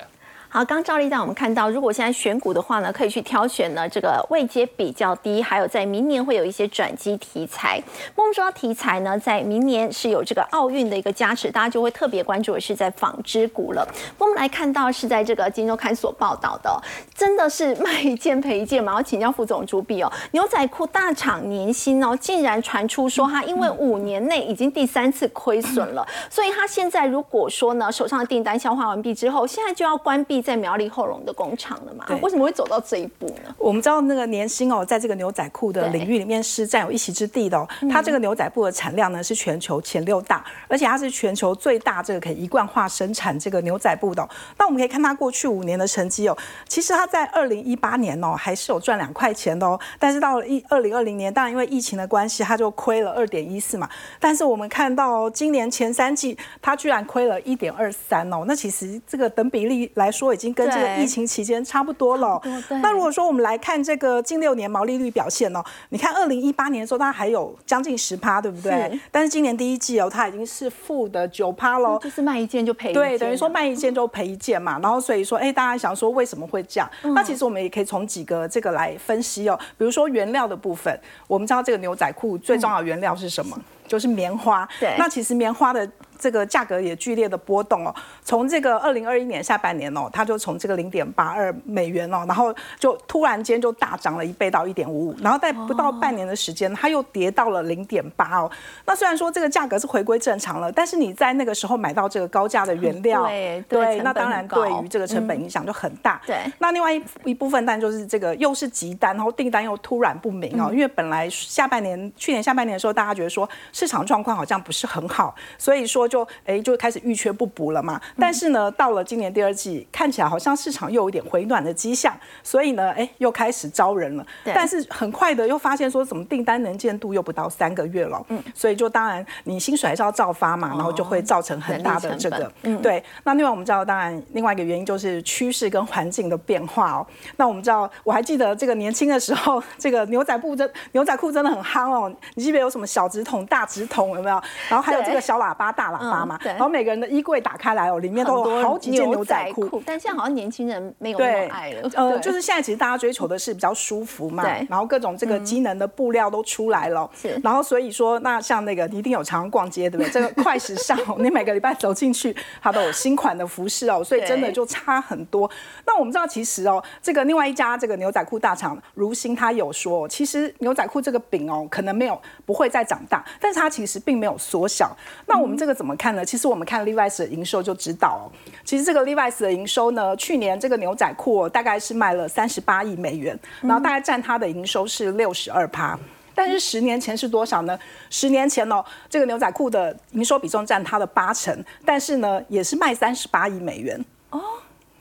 好，刚赵丽带我们看到，如果现在选股的话呢，可以去挑选呢这个位阶比较低，还有在明年会有一些转机题材。我们说题材呢，在明年是有这个奥运的一个加持，大家就会特别关注的是在纺织股了。我们来看到是在这个金周刊所报道的，真的是卖一件赔一件嘛？要请教副总朱碧哦，牛仔裤大厂年薪哦，竟然传出说他因为五年内已经第三次亏损了，所以他现在如果说呢手上的订单消化完毕之后，现在就要关闭。在苗栗后龙的工厂了嘛？为什么会走到这一步呢？我们知道那个年薪哦，在这个牛仔裤的领域里面是占有一席之地的哦。它这个牛仔布的产量呢是全球前六大，而且它是全球最大这个可以一贯化生产这个牛仔布的。那我们可以看它过去五年的成绩哦，其实它在二零一八年哦还是有赚两块钱的哦，但是到了一二零二零年，当然因为疫情的关系，它就亏了二点一四嘛。但是我们看到今年前三季，它居然亏了一点二三哦，那其实这个等比例来说。已经跟这个疫情期间差不多了。那如果说我们来看这个近六年毛利率表现哦，你看二零一八年的时候它还有将近十趴，对不对？但是今年第一季哦，它已经是负的九趴喽。就是卖一件就赔。对，等于说卖一件就赔一件嘛。然后所以说，哎，大家想说为什么会这样？那其实我们也可以从几个这个来分析哦。比如说原料的部分，我们知道这个牛仔裤最重要的原料是什么？就是棉花。对。那其实棉花的。这个价格也剧烈的波动哦，从这个二零二一年下半年哦，它就从这个零点八二美元哦，然后就突然间就大涨了一倍到一点五五，然后在不到半年的时间，它又跌到了零点八哦。那虽然说这个价格是回归正常了，但是你在那个时候买到这个高价的原料，对，那当然对于这个成本影响就很大。对，那另外一一部分，但就是这个又是急单，然后订单又突然不明哦，因为本来下半年去年下半年的时候，大家觉得说市场状况好像不是很好，所以说就哎就开始。是预缺不补了嘛？但是呢，到了今年第二季，看起来好像市场又有点回暖的迹象，所以呢，哎，又开始招人了。但是很快的又发现说，怎么订单能见度又不到三个月了？嗯，所以就当然你薪水还是要照发嘛，然后就会造成很大的这个，嗯，对。那另外我们知道，当然另外一个原因就是趋势跟环境的变化哦。那我们知道，我还记得这个年轻的时候，这个牛仔布真牛仔裤真的很夯哦。你记得有什么小直筒、大直筒有没有？然后还有这个小喇叭、大喇叭嘛？然后每个人的衣柜打开来哦，里面都有好几件牛仔裤。但现在好像年轻人没有那么爱了。呃，就是现在其实大家追求的是比较舒服嘛，然后各种这个机能的布料都出来了。是。然后所以说，那像那个你一定有常常逛街，对不对？这个快时尚，你每个礼拜走进去，它都有新款的服饰哦，所以真的就差很多。那我们知道，其实哦，这个另外一家这个牛仔裤大厂如新，他有说，其实牛仔裤这个饼哦，可能没有不会再长大，但是它其实并没有缩小。那我们这个怎么看呢？其实我们看 Levi's 的营收就知道哦。其实这个 Levi's 的营收呢，去年这个牛仔裤大概是卖了三十八亿美元，然后大概占它的营收是六十二趴。但是十年前是多少呢？十年前哦，这个牛仔裤的营收比重占它的八成，但是呢，也是卖三十八亿美元哦。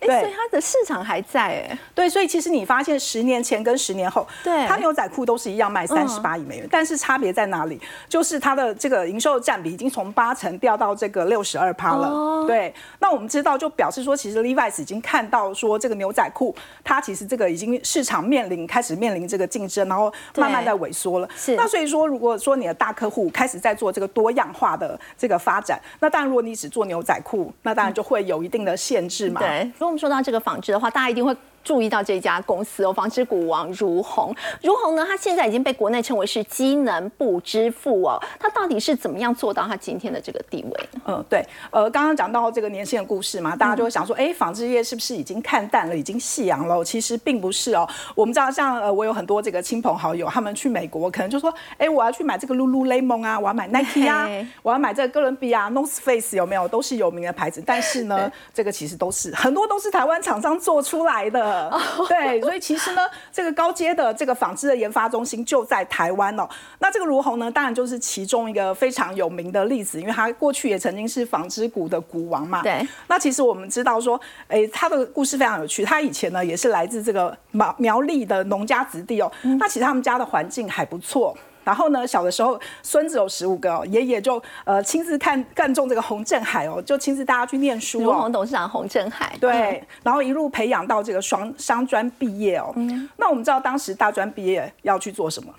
对，所以它的市场还在哎。对，所以其实你发现十年前跟十年后，对，它牛仔裤都是一样卖三十八亿美元，但是差别在哪里？就是它的这个营收占比已经从八成掉到这个六十二趴了。对，那我们知道就表示说，其实 Levi's 已经看到说这个牛仔裤，它其实这个已经市场面临开始面临这个竞争，然后慢慢在萎缩了。是。那所以说，如果说你的大客户开始在做这个多样化的这个发展，那当然如果你只做牛仔裤，那当然就会有一定的限制嘛。对。说到这个纺织的话，大家一定会。注意到这家公司哦，纺织股王如虹。如虹呢，它现在已经被国内称为是机能部之父哦。它到底是怎么样做到它今天的这个地位？嗯，对，呃，刚刚讲到这个年轻的故事嘛，大家就会想说，哎，纺织业是不是已经看淡了，已经夕阳了？其实并不是哦。我们知道，像呃，我有很多这个亲朋好友，他们去美国，可能就说，哎，我要去买这个 Lululemon 啊，我要买 Nike 啊，我要买这个哥伦比亚 North Face 有没有？都是有名的牌子，但是呢，这个其实都是很多都是台湾厂商做出来的。对，所以其实呢，这个高阶的这个纺织的研发中心就在台湾哦。那这个如虹呢，当然就是其中一个非常有名的例子，因为他过去也曾经是纺织股的股王嘛。对。那其实我们知道说，哎，他的故事非常有趣。他以前呢也是来自这个苗苗栗的农家子弟哦。那其实他们家的环境还不错。然后呢，小的时候孙子有十五个哦，爷爷就呃亲自看看中这个洪振海哦，就亲自带他去念书哦。如虹董事长洪振海。对。然后一路培养到这个双商专毕业哦。嗯。那我们知道当时大专毕业要去做什么？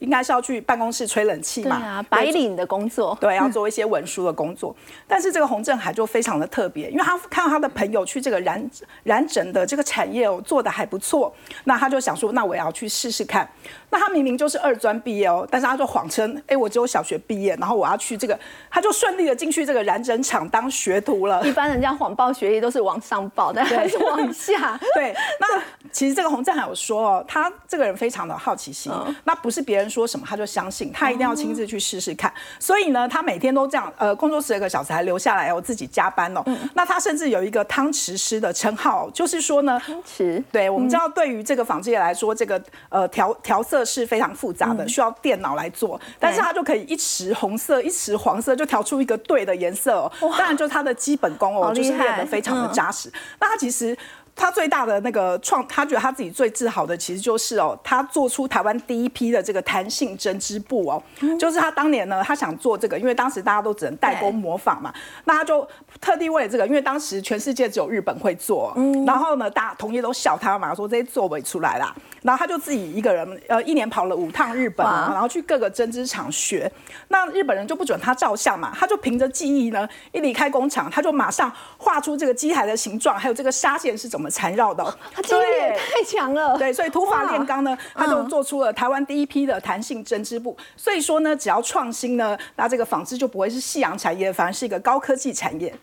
应该是要去办公室吹冷气嘛？白领的工作。对，要做一些文书的工作。但是这个洪振海就非常的特别，因为他看到他的朋友去这个染染整的这个产业哦，做的还不错，那他就想说，那我要去试试看。那他明明就是二专毕业哦，但是他就谎称，哎，我只有小学毕业，然后我要去这个，他就顺利的进去这个染整厂当学徒了。一般人家谎报学历都是往上报，但还是往下。对，那其实这个洪振海有说哦，他这个人非常的好奇心，那不是别人说什么他就相信，他一定要亲自去试试看。所以呢，他每天都这样，呃，工作十二个小时还留下来哦，自己加班哦。那他甚至有一个汤匙师的称号，就是说呢，汤匙。对，我们知道对于这个纺织业来说，这个呃调调色。是非常复杂的，需要电脑来做，但是他就可以一匙红色，一匙黄色，就调出一个对的颜色哦。当然，就他的基本功哦，就是练得非常的扎实。那他其实。他最大的那个创，他觉得他自己最自豪的，其实就是哦，他做出台湾第一批的这个弹性针织布哦，就是他当年呢，他想做这个，因为当时大家都只能代工模仿嘛，那他就特地为了这个，因为当时全世界只有日本会做，然后呢，大同业都笑他嘛，说这些做不出来啦，然后他就自己一个人，呃，一年跑了五趟日本，然后去各个针织厂学，那日本人就不准他照相嘛，他就凭着记忆呢，一离开工厂，他就马上画出这个机台的形状，还有这个纱线是怎么。缠绕的，他记忆力也太强了。对，所以土法炼钢呢，它就做出了台湾第一批的弹性针织布。所以说呢，只要创新呢，那这个纺织就不会是夕阳产业，反而是一个高科技产业。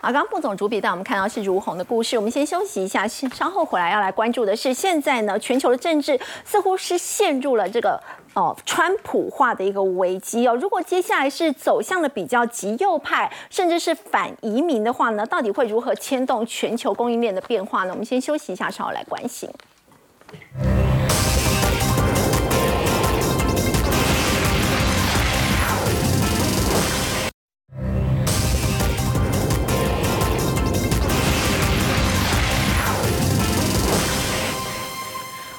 啊，刚刚副总主笔带我们看到是如虹的故事，我们先休息一下，稍后回来要来关注的是，现在呢，全球的政治似乎是陷入了这个。哦，川普化的一个危机哦，如果接下来是走向了比较极右派，甚至是反移民的话呢，到底会如何牵动全球供应链的变化呢？我们先休息一下，稍后来关心。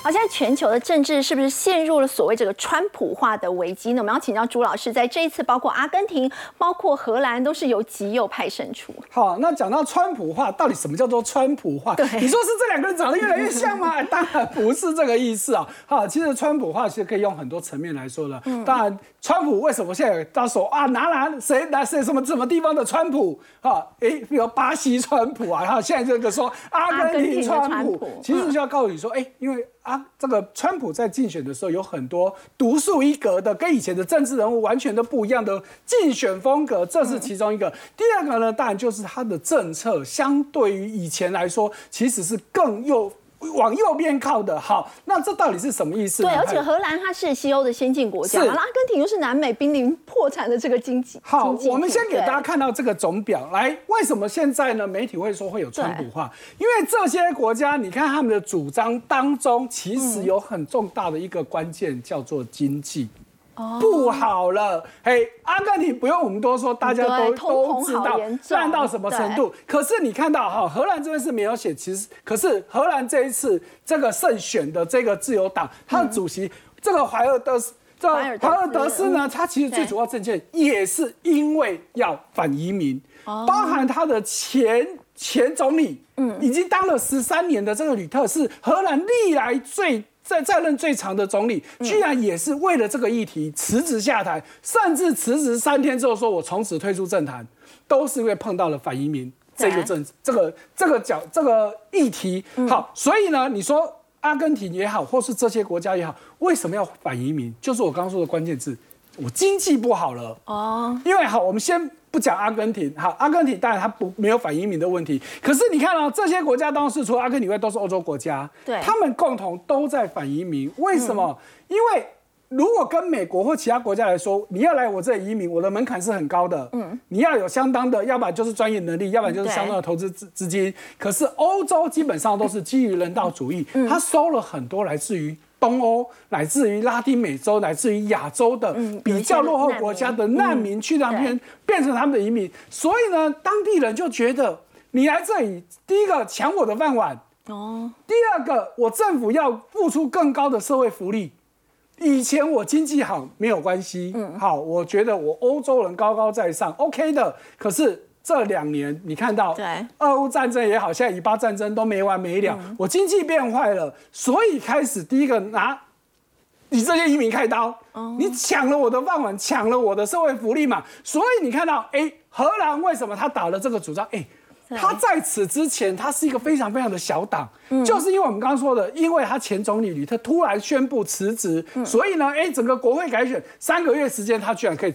好，现在全球的政治是不是陷入了所谓这个川普化的危机呢？我们要请教朱老师，在这一次，包括阿根廷、包括荷兰，都是由极右派胜出。好，那讲到川普化，到底什么叫做川普化？对，你说是这两个人长得越来越像吗？当然不是这个意思啊。好，其实川普化其实可以用很多层面来说的。嗯，当然，川普为什么现在到手啊？拿拿谁拿谁什么什么地方的川普？哈，哎，比如巴西川普啊，然后，现在这个说阿根廷川普，其实就要告诉你说，哎，因为。啊，这个川普在竞选的时候有很多独树一格的，跟以前的政治人物完全都不一样的竞选风格，这是其中一个。第二个呢，当然就是他的政策相对于以前来说，其实是更右。往右边靠的好，那这到底是什么意思？对，而且荷兰它是西欧的先进国家，阿根廷又是南美濒临破产的这个经济。好，我们先给大家看到这个总表，来，为什么现在呢？媒体会说会有川普化？因为这些国家，你看他们的主张当中，其实有很重大的一个关键，叫做经济。不好了，嘿，阿根廷不用我们多说，大家都都知道烂到什么程度。可是你看到哈，荷兰这边是没有写，其实可是荷兰这一次这个胜选的这个自由党，他的主席这个怀尔德斯，这怀尔德斯。呢，他其实最主要政见也是因为要反移民，包含他的前前总理，嗯，已经当了十三年的这个吕特是荷兰历来最。在在任最长的总理，居然也是为了这个议题辞职下台，甚至辞职三天之后说：“我从此退出政坛。”都是因为碰到了反移民。这个政这个这个角这个议题。好，所以呢，你说阿根廷也好，或是这些国家也好，为什么要反移民？就是我刚刚说的关键字，我经济不好了哦。因为好，我们先不讲阿根廷，好，阿根廷当然它不没有反移民的问题，可是你看哦，这些国家当时除了阿根廷外都是欧洲国家，对，他们共同都在反移民，为什么？因为如果跟美国或其他国家来说，你要来我这里移民，我的门槛是很高的。嗯，你要有相当的，要不然就是专业能力，要不然就是相当的投资资资金。可是欧洲基本上都是基于人道主义，他收了很多来自于东欧、乃至于拉丁美洲、乃至于亚洲的比较落后国家的难民去那边变成他们的移民。所以呢，当地人就觉得你来这里，第一个抢我的饭碗哦，第二个我政府要付出更高的社会福利。以前我经济好没有关系，嗯，好，我觉得我欧洲人高高在上，OK 的。可是这两年你看到，对，俄乌战争也好，现在以巴战争都没完没了，我经济变坏了，所以开始第一个拿你这些移民开刀，你抢了我的饭碗，抢了我的社会福利嘛。所以你看到，哎，荷兰为什么他打了这个主张？哎。他在此之前，他是一个非常非常的小党，就是因为我们刚刚说的，因为他前总理吕特突然宣布辞职，所以呢，哎，整个国会改选三个月时间，他居然可以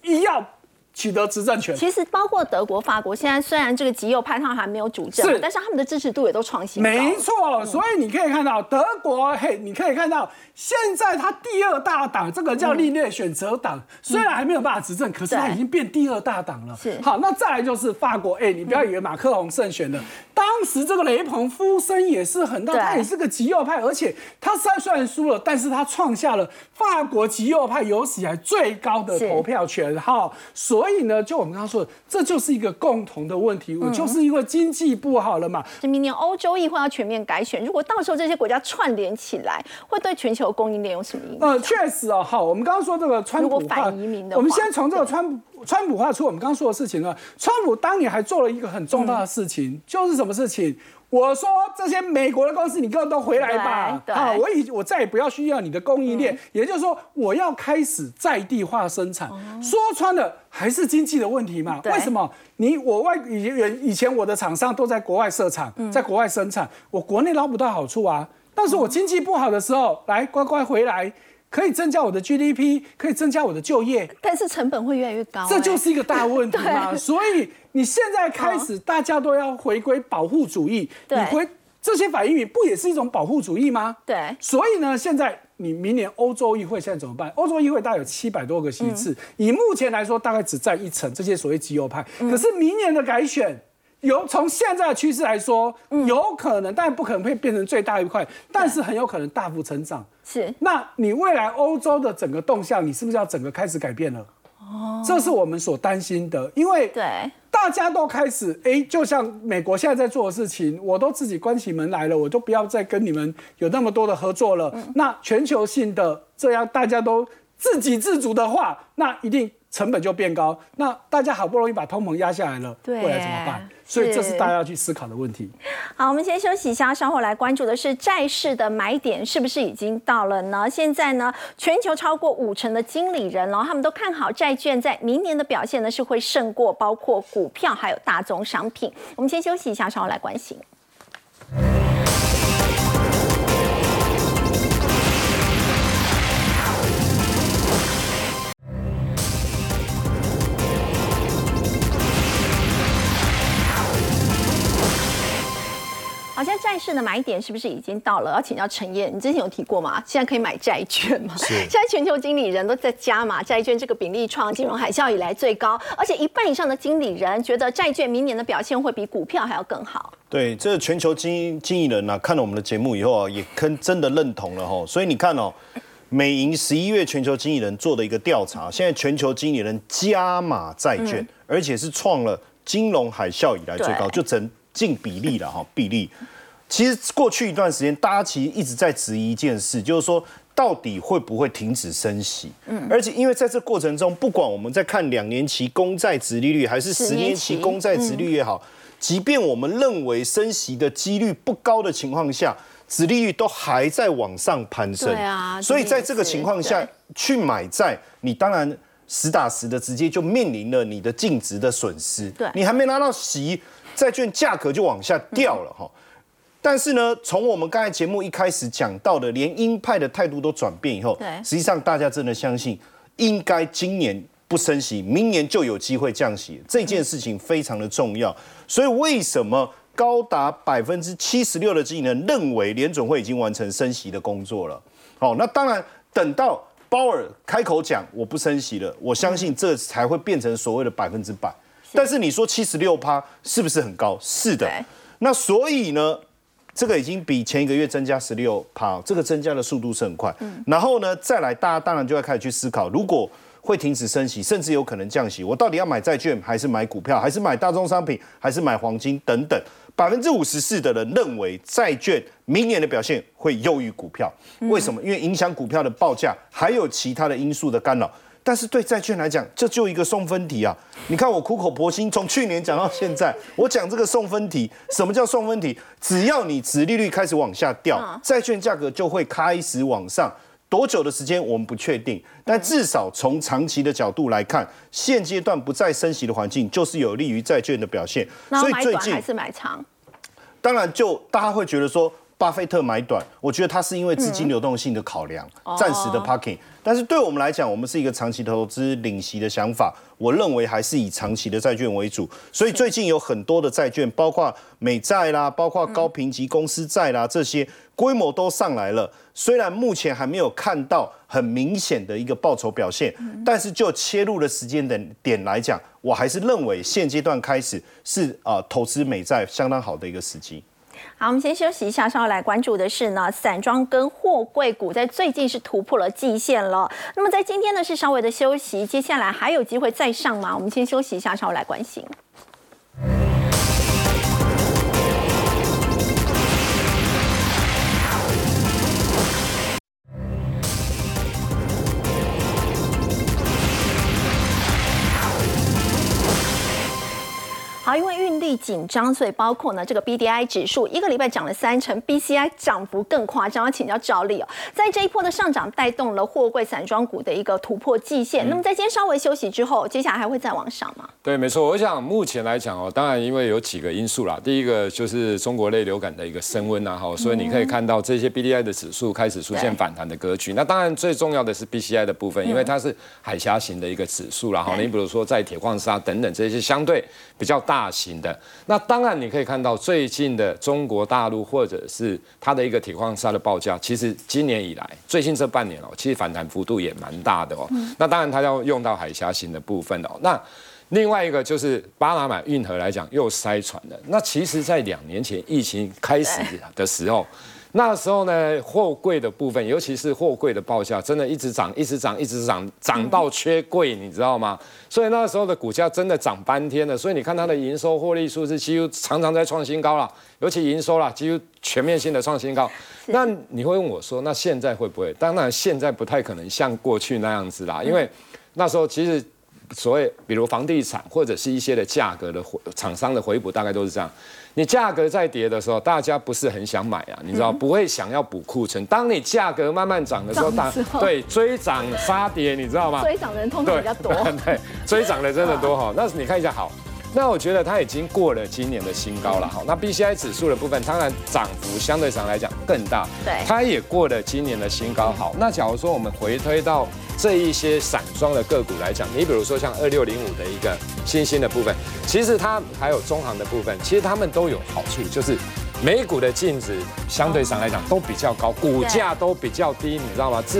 一要。取得执政权，其实包括德国、法国，现在虽然这个极右派他们还没有主政，但是他们的支持度也都创新没错，所以你可以看到德国，嘿，你可以看到现在他第二大党，这个叫另类选择党，虽然还没有办法执政，可是他已经变第二大党了。是。好，那再来就是法国，哎，你不要以为马克龙胜选了，当时这个雷鹏夫声也是很大，他也是个极右派，而且他虽然虽然输了，但是他创下了法国极右派有史以来最高的投票权，哈，所。所以呢，就我们刚刚说的，这就是一个共同的问题，就是因为经济不好了嘛。这明年欧洲议会要全面改选，如果到时候这些国家串联起来，会对全球供应链有什么影响？呃，确实哦，好，我们刚刚说这个川普反移民的，我们先从这个川普川普话出我们刚刚说的事情呢。川普当年还做了一个很重大的事情，就是什么事情？我说这些美国的公司，你各都回来吧。啊，我已我再也不要需要你的供应链，也就是说，我要开始在地化生产。说穿了，还是经济的问题嘛？为什么？你我外以前以前我的厂商都在国外设厂，在国外生产，我国内捞不到好处啊。但是我经济不好的时候，来乖乖回来。可以增加我的 GDP，可以增加我的就业，但是成本会越来越高，这就是一个大问题嘛。所以你现在开始，大家都要回归保护主义，你回这些反应民不也是一种保护主义吗？对。所以呢，现在你明年欧洲议会现在怎么办？欧洲议会大概有七百多个席次，以目前来说，大概只占一成。这些所谓极右派，可是明年的改选。有从现在的趋势来说，有可能，但不可能会变成最大一块，但是很有可能大幅成长。是，那你未来欧洲的整个动向，你是不是要整个开始改变了？哦，这是我们所担心的，因为对大家都开始哎，就像美国现在在做的事情，我都自己关起门来了，我都不要再跟你们有那么多的合作了。那全球性的这样大家都自给自足的话，那一定。成本就变高，那大家好不容易把通膨压下来了，未来怎么办？所以这是大家要去思考的问题。好，我们先休息一下，稍后来关注的是债市的买点是不是已经到了呢？现在呢，全球超过五成的经理人哦，他们都看好债券在明年的表现呢是会胜过包括股票还有大宗商品。我们先休息一下，稍后来关心。好像债市的买点是不是已经到了？要请教陈燕，你之前有提过吗？现在可以买债券吗？是。现在全球经理人都在加码债券，这个比例创金融海啸以来最高，而且一半以上的经理人觉得债券明年的表现会比股票还要更好。对，这全球经经理人呢，看了我们的节目以后啊，也跟真的认同了哈。所以你看哦，美银十一月全球经理人做的一个调查，现在全球经理人加码债券，而且是创了金融海啸以来最高，就整。净比例了哈，比例。其实过去一段时间，大家其实一直在质疑一件事，就是说到底会不会停止升息？嗯，而且因为在这过程中，不管我们在看两年期公债值利率，还是十年期公债值率也好，即便我们认为升息的几率不高的情况下，值利率都还在往上攀升。对啊，所以在这个情况下去买债，你当然。实打实的直接就面临了你的净值的损失。对你还没拿到息，债券价格就往下掉了哈。但是呢，从我们刚才节目一开始讲到的，连鹰派的态度都转变以后，对实际上大家真的相信，应该今年不升息，明年就有机会降息，这件事情非常的重要。所以为什么高达百分之七十六的经纪人认为联准会已经完成升息的工作了？好，那当然等到鲍尔开口讲我不升息了，我相信这才会变成所谓的百分之百。但是你说七十六趴是不是很高？是的。那所以呢，这个已经比前一个月增加十六趴，这个增加的速度是很快。然后呢，再来大家当然就要开始去思考，如果会停止升息，甚至有可能降息，我到底要买债券，还是买股票，还是买大宗商品，还是买黄金等等？百分之五十四的人认为债券明年的表现会优于股票，为什么？因为影响股票的报价，还有其他的因素的干扰。但是对债券来讲，这就一个送分题啊！你看我苦口婆心，从去年讲到现在，我讲这个送分题，什么叫送分题？只要你殖利率开始往下掉，债券价格就会开始往上。多久的时间我们不确定，但至少从长期的角度来看，现阶段不再升息的环境，就是有利于债券的表现。所以最近还是买长？当然就大家会觉得说，巴菲特买短，我觉得他是因为资金流动性的考量，暂时的 parking。但是对我们来讲，我们是一个长期投资领息的想法，我认为还是以长期的债券为主。所以最近有很多的债券，包括美债啦，包括高评级公司债啦，这些规模都上来了。虽然目前还没有看到很明显的一个报酬表现，但是就切入的时间的点来讲，我还是认为现阶段开始是啊、投资美债相当好的一个时机。好，我们先休息一下，稍后来关注的是呢，散装跟货柜股在最近是突破了季线了。那么在今天呢是稍微的休息，接下来还有机会再上吗？我们先休息一下，稍后来关心。好，因为运力紧张，所以包括呢这个 BDI 指数一个礼拜涨了三成，BCI 涨幅更夸张。要请教赵丽哦，在这一波的上涨带动了货柜散装股的一个突破季线。那么在今天稍微休息之后，接下来还会再往上吗？对，没错。我想目前来讲哦，当然因为有几个因素啦。第一个就是中国类流感的一个升温啊，哈，所以你可以看到这些 BDI 的指数开始出现反弹的格局。那当然最重要的是 BCI 的部分，因为它是海峡型的一个指数啦，哈。你比如说在铁矿砂等等这些相对比较大型的，那当然你可以看到最近的中国大陆或者是它的一个铁矿砂的报价，其实今年以来最近这半年哦，其实反弹幅度也蛮大的哦。那当然它要用到海峡型的部分哦，那。另外一个就是巴拿马运河来讲又塞船了。那其实，在两年前疫情开始的时候，那时候呢，货柜的部分，尤其是货柜的报价，真的一直涨，一直涨，一直涨，涨到缺柜，你知道吗？所以那时候的股价真的涨翻天了。所以你看它的营收获利数字几乎常常在创新高了，尤其营收啦，几乎全面性的创新高。那你会问我说，那现在会不会？当然，现在不太可能像过去那样子啦，因为那时候其实。所谓比如房地产或者是一些的价格的回厂商的回补，大概都是这样。你价格在跌的时候，大家不是很想买啊，你知道不会想要补库存。当你价格慢慢涨的时候，大对追涨杀跌，你知道吗？追涨的人通常比较多。对，追涨的真的多哈。那你看一下好。那我觉得它已经过了今年的新高了，好，那 B C I 指数的部分，当然涨幅相对上来讲更大，对，它也过了今年的新高，好，那假如说我们回推到这一些散装的个股来讲，你比如说像二六零五的一个新兴的部分，其实它还有中行的部分，其实它们都有好处，就是每股的净值相对上来讲都比较高，股价都比较低，你知道吗？至